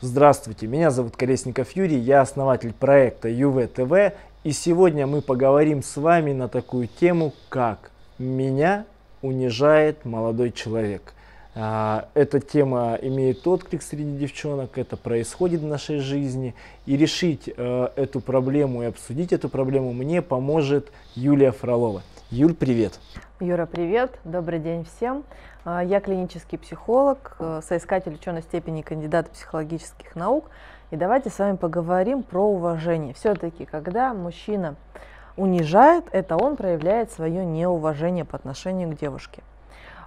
Здравствуйте, меня зовут Колесников Юрий, я основатель проекта ЮВ-ТВ, и сегодня мы поговорим с вами на такую тему, как «Меня унижает молодой человек». А, эта тема имеет отклик среди девчонок, это происходит в нашей жизни. И решить э, эту проблему и обсудить эту проблему мне поможет Юлия Фролова. Юль, привет. Юра, привет. Добрый день всем. А, я клинический психолог, э, соискатель ученой степени кандидата психологических наук. И давайте с вами поговорим про уважение. Все-таки, когда мужчина унижает, это он проявляет свое неуважение по отношению к девушке.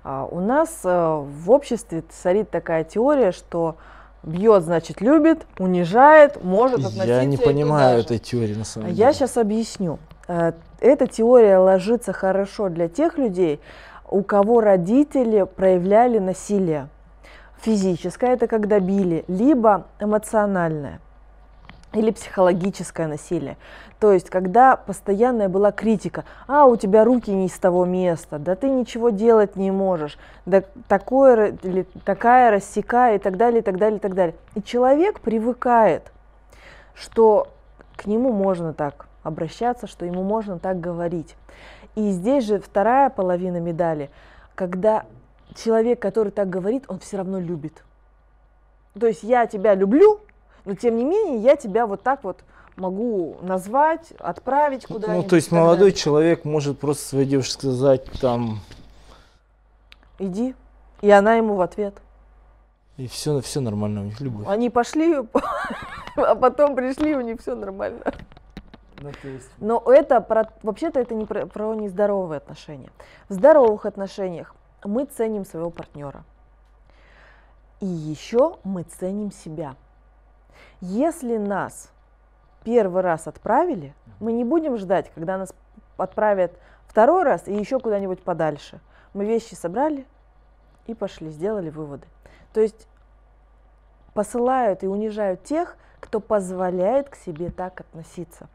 А, у нас э, в обществе царит такая теория, что бьет, значит, любит, унижает, может относиться. Я не понимаю этой теории на самом деле. Я сейчас объясню. Э, эта теория ложится хорошо для тех людей, у кого родители проявляли насилие. Физическое – это когда били, либо эмоциональное или психологическое насилие. То есть, когда постоянная была критика, а у тебя руки не из того места, да ты ничего делать не можешь, да такое, или такая рассекая и так далее, и так далее, и так далее. И человек привыкает, что к нему можно так обращаться, что ему можно так говорить. И здесь же вторая половина медали, когда человек, который так говорит, он все равно любит. То есть я тебя люблю, но тем не менее я тебя вот так вот могу назвать, отправить ну, куда-нибудь. Ну, то есть молодой далее. человек может просто своей девушке сказать там... Иди. И она ему в ответ. И все, все нормально, у них любовь. Они пошли, а потом пришли, у них все нормально. Ну, есть... Но это про, вообще-то это не про, про нездоровые отношения. В здоровых отношениях мы ценим своего партнера. И еще мы ценим себя. Если нас первый раз отправили, мы не будем ждать, когда нас отправят второй раз и еще куда-нибудь подальше. Мы вещи собрали и пошли, сделали выводы. То есть посылают и унижают тех, кто позволяет к себе так относиться.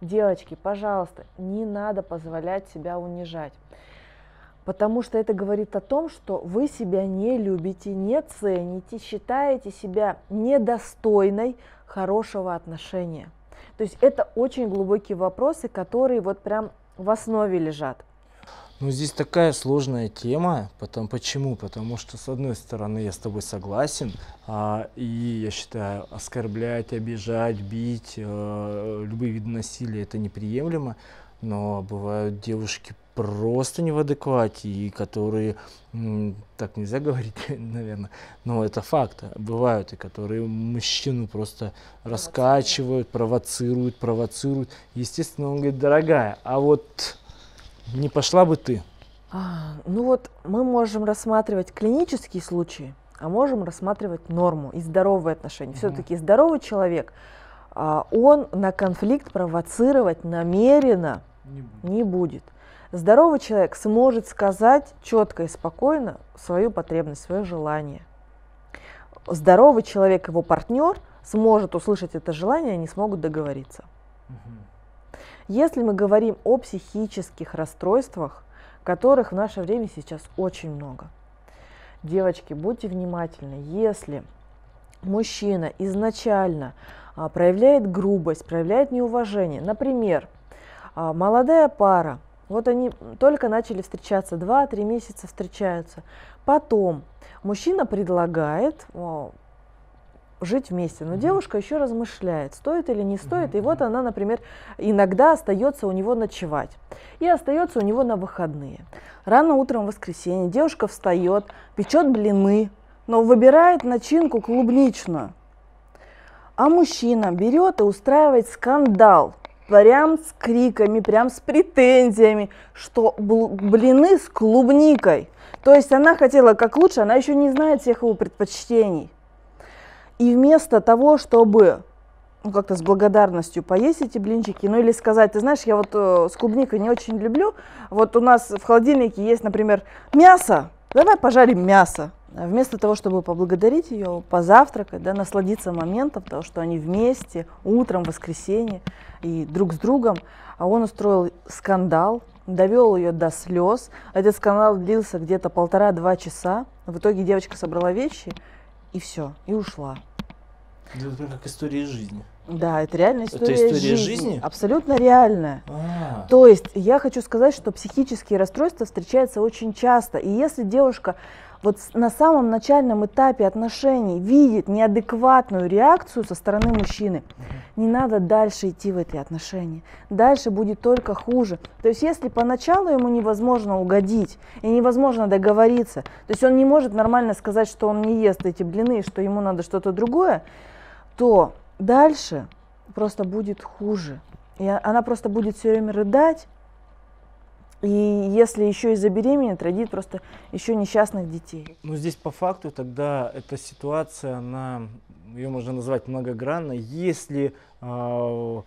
Девочки, пожалуйста, не надо позволять себя унижать. Потому что это говорит о том, что вы себя не любите, не цените, считаете себя недостойной хорошего отношения. То есть это очень глубокие вопросы, которые вот прям в основе лежат. Ну, здесь такая сложная тема. Потом, почему? Потому что, с одной стороны, я с тобой согласен, а, и я считаю, оскорблять, обижать, бить, а, любые виды насилия это неприемлемо. Но бывают девушки просто не в адеквате, и которые, так нельзя говорить, наверное, но это факт, бывают, и которые мужчину просто раскачивают, провоцируют, провоцируют. Естественно, он говорит, дорогая, а вот не пошла бы ты? А, ну вот мы можем рассматривать клинические случаи, а можем рассматривать норму и здоровые отношения. Угу. Все-таки здоровый человек, а, он на конфликт провоцировать намеренно не будет. не будет. Здоровый человек сможет сказать четко и спокойно свою потребность, свое желание. Здоровый человек, его партнер, сможет услышать это желание, они смогут договориться. Угу. Если мы говорим о психических расстройствах, которых в наше время сейчас очень много. Девочки, будьте внимательны, если мужчина изначально а, проявляет грубость, проявляет неуважение, например, а, молодая пара, вот они только начали встречаться, 2-3 месяца встречаются, потом мужчина предлагает, жить вместе. Но девушка еще размышляет, стоит или не стоит. И вот она, например, иногда остается у него ночевать. И остается у него на выходные. Рано утром в воскресенье девушка встает, печет блины, но выбирает начинку клубничную. А мужчина берет и устраивает скандал. Прям с криками, прям с претензиями, что блины с клубникой. То есть она хотела как лучше, она еще не знает всех его предпочтений. И вместо того, чтобы ну, как-то с благодарностью поесть эти блинчики, ну или сказать, ты знаешь, я вот э, с клубникой не очень люблю, вот у нас в холодильнике есть, например, мясо, давай пожарим мясо. Вместо того, чтобы поблагодарить ее, позавтракать, да, насладиться моментом того, что они вместе, утром, в воскресенье, и друг с другом, а он устроил скандал, довел ее до слез. Этот скандал длился где-то полтора-два часа. В итоге девочка собрала вещи и все, и ушла. Это прям как история из жизни. Да, это реальная Это история, история жизни. жизни? Абсолютно реальная. А, То есть я хочу сказать, что психические расстройства встречаются очень часто. И если девушка вот на самом начальном этапе отношений видит неадекватную реакцию со стороны мужчины, не надо дальше идти в эти отношения. Дальше будет только хуже. То есть если поначалу ему невозможно угодить и невозможно договориться, то есть он не может нормально сказать, что он не ест эти блины, что ему надо что-то другое, то дальше просто будет хуже. И а- она просто будет все время рыдать, и если еще и забеременеет, родит просто еще несчастных детей. Ну, здесь по факту тогда эта ситуация, она, ее можно назвать многогранной. Если а,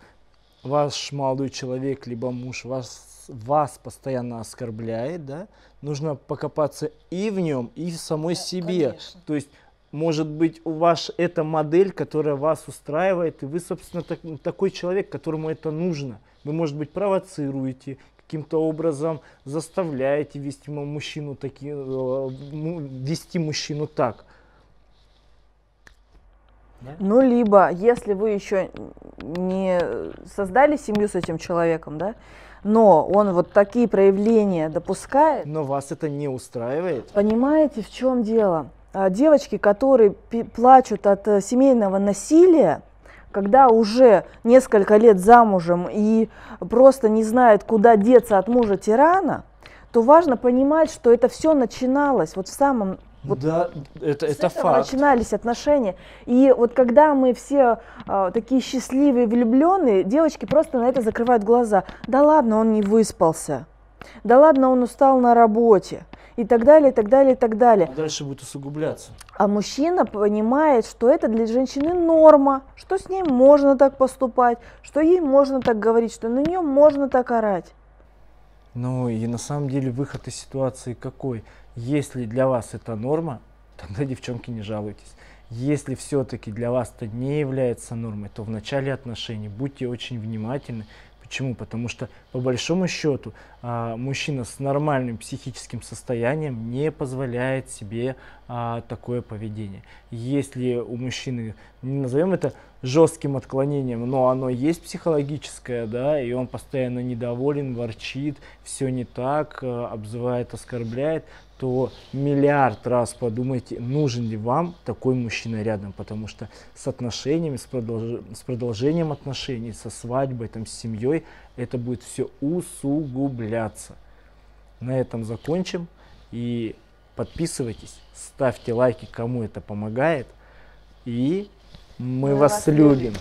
ваш молодой человек, либо муж вас, вас постоянно оскорбляет, да, нужно покопаться и в нем, и в самой себе. конечно. То есть, может быть, у вас эта модель, которая вас устраивает, и вы, собственно, так- такой человек, которому это нужно. Вы, может быть, провоцируете, каким-то образом заставляете вести му- мужчину таки, э, вести мужчину так. Да? Ну, либо, если вы еще не создали семью с этим человеком, да, но он вот такие проявления допускает, Но вас это не устраивает. Понимаете, в чем дело? А, Девочки, которые плачут от э, семейного насилия, когда уже несколько лет замужем и просто не знают, куда деться от мужа тирана, то важно понимать, что это все начиналось вот в самом вот да, это, с это этого факт. начинались отношения. И вот когда мы все а, такие счастливые, влюбленные, девочки просто на это закрывают глаза. Да ладно, он не выспался. Да ладно, он устал на работе. И так далее, и так далее, и так далее. А дальше будет усугубляться. А мужчина понимает, что это для женщины норма, что с ней можно так поступать, что ей можно так говорить, что на нее можно так орать. Ну и на самом деле выход из ситуации какой? Если для вас это норма, тогда, девчонки, не жалуйтесь. Если все-таки для вас это не является нормой, то в начале отношений будьте очень внимательны. Почему? Потому что по большому счету а, мужчина с нормальным психическим состоянием не позволяет себе а, такое поведение. Если у мужчины, назовем это жестким отклонением, но оно есть психологическое, да, и он постоянно недоволен, ворчит, все не так, э, обзывает, оскорбляет, то миллиард раз подумайте, нужен ли вам такой мужчина рядом, потому что с отношениями, с, продолж- с продолжением отношений, со свадьбой, там, с семьей, это будет все усугубляться. На этом закончим и подписывайтесь, ставьте лайки, кому это помогает, и мы, Мы вас любим.